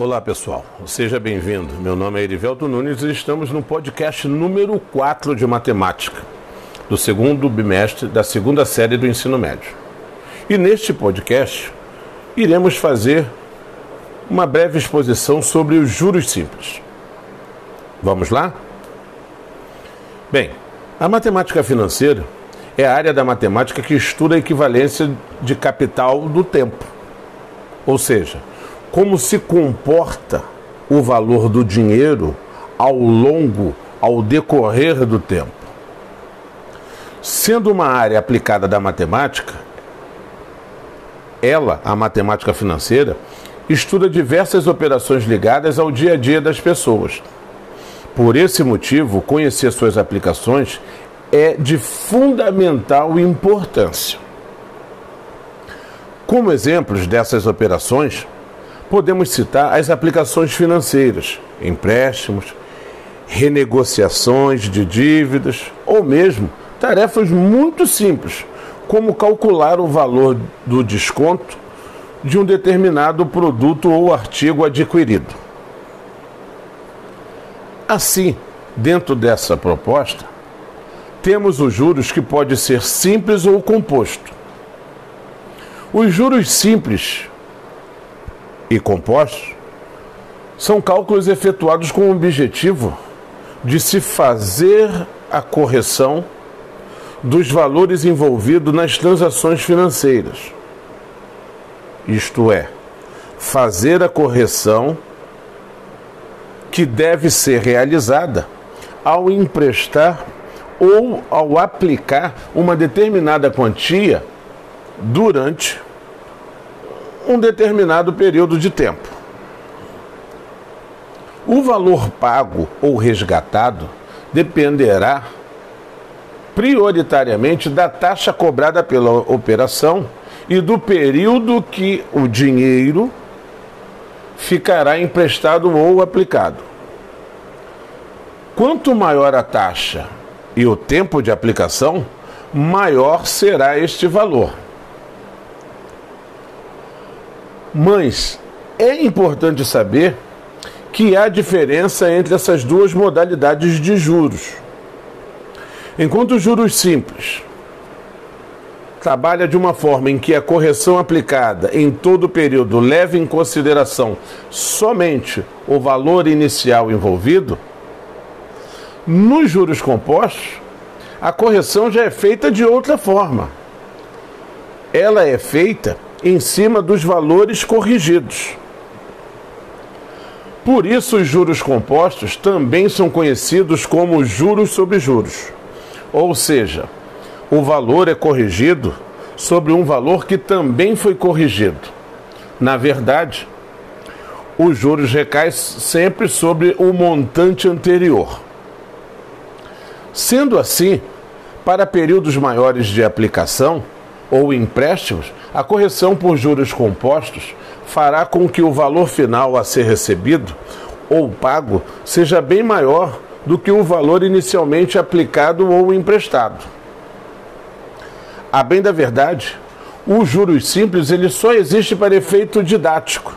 Olá pessoal, seja bem-vindo. Meu nome é Erivelto Nunes e estamos no podcast número 4 de matemática, do segundo bimestre da segunda série do ensino médio. E neste podcast iremos fazer uma breve exposição sobre os juros simples. Vamos lá? Bem, a matemática financeira é a área da matemática que estuda a equivalência de capital do tempo. Ou seja, como se comporta o valor do dinheiro ao longo, ao decorrer do tempo. Sendo uma área aplicada da matemática, ela, a matemática financeira, estuda diversas operações ligadas ao dia a dia das pessoas. Por esse motivo, conhecer suas aplicações é de fundamental importância. Como exemplos dessas operações, podemos citar as aplicações financeiras, empréstimos, renegociações de dívidas ou mesmo tarefas muito simples, como calcular o valor do desconto de um determinado produto ou artigo adquirido. Assim, dentro dessa proposta, temos os juros que pode ser simples ou composto. Os juros simples e compostos são cálculos efetuados com o objetivo de se fazer a correção dos valores envolvidos nas transações financeiras. Isto é, fazer a correção que deve ser realizada ao emprestar ou ao aplicar uma determinada quantia durante um determinado período de tempo. O valor pago ou resgatado dependerá prioritariamente da taxa cobrada pela operação e do período que o dinheiro ficará emprestado ou aplicado. Quanto maior a taxa e o tempo de aplicação, maior será este valor. Mas é importante saber que há diferença entre essas duas modalidades de juros. Enquanto os juros simples trabalha de uma forma em que a correção aplicada em todo o período leva em consideração somente o valor inicial envolvido, nos juros compostos, a correção já é feita de outra forma. Ela é feita em cima dos valores corrigidos. Por isso, os juros compostos também são conhecidos como juros sobre juros. Ou seja, o valor é corrigido sobre um valor que também foi corrigido. Na verdade, os juros recaem sempre sobre o montante anterior. Sendo assim, para períodos maiores de aplicação, ou empréstimos, a correção por juros compostos fará com que o valor final a ser recebido ou pago seja bem maior do que o valor inicialmente aplicado ou emprestado. A bem da verdade, o juros simples ele só existe para efeito didático,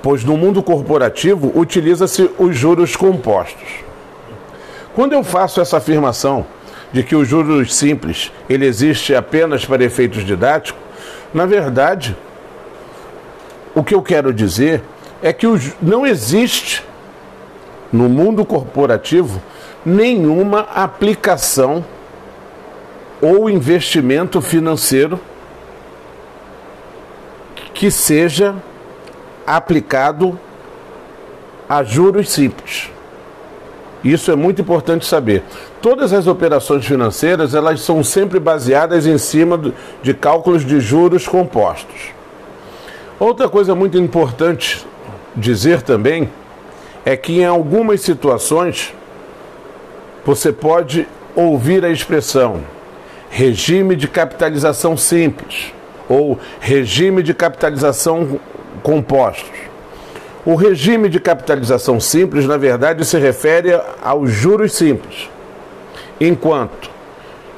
pois no mundo corporativo utiliza-se os juros compostos. Quando eu faço essa afirmação de que o juros simples ele existe apenas para efeitos didáticos, na verdade, o que eu quero dizer é que não existe no mundo corporativo nenhuma aplicação ou investimento financeiro que seja aplicado a juros simples. Isso é muito importante saber. Todas as operações financeiras elas são sempre baseadas em cima de cálculos de juros compostos. Outra coisa muito importante dizer também é que em algumas situações você pode ouvir a expressão regime de capitalização simples ou regime de capitalização compostos. O regime de capitalização simples, na verdade, se refere aos juros simples, enquanto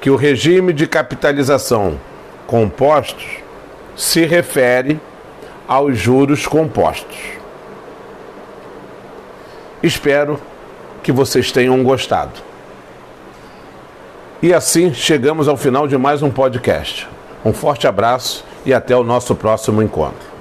que o regime de capitalização compostos se refere aos juros compostos. Espero que vocês tenham gostado. E assim chegamos ao final de mais um podcast. Um forte abraço e até o nosso próximo encontro.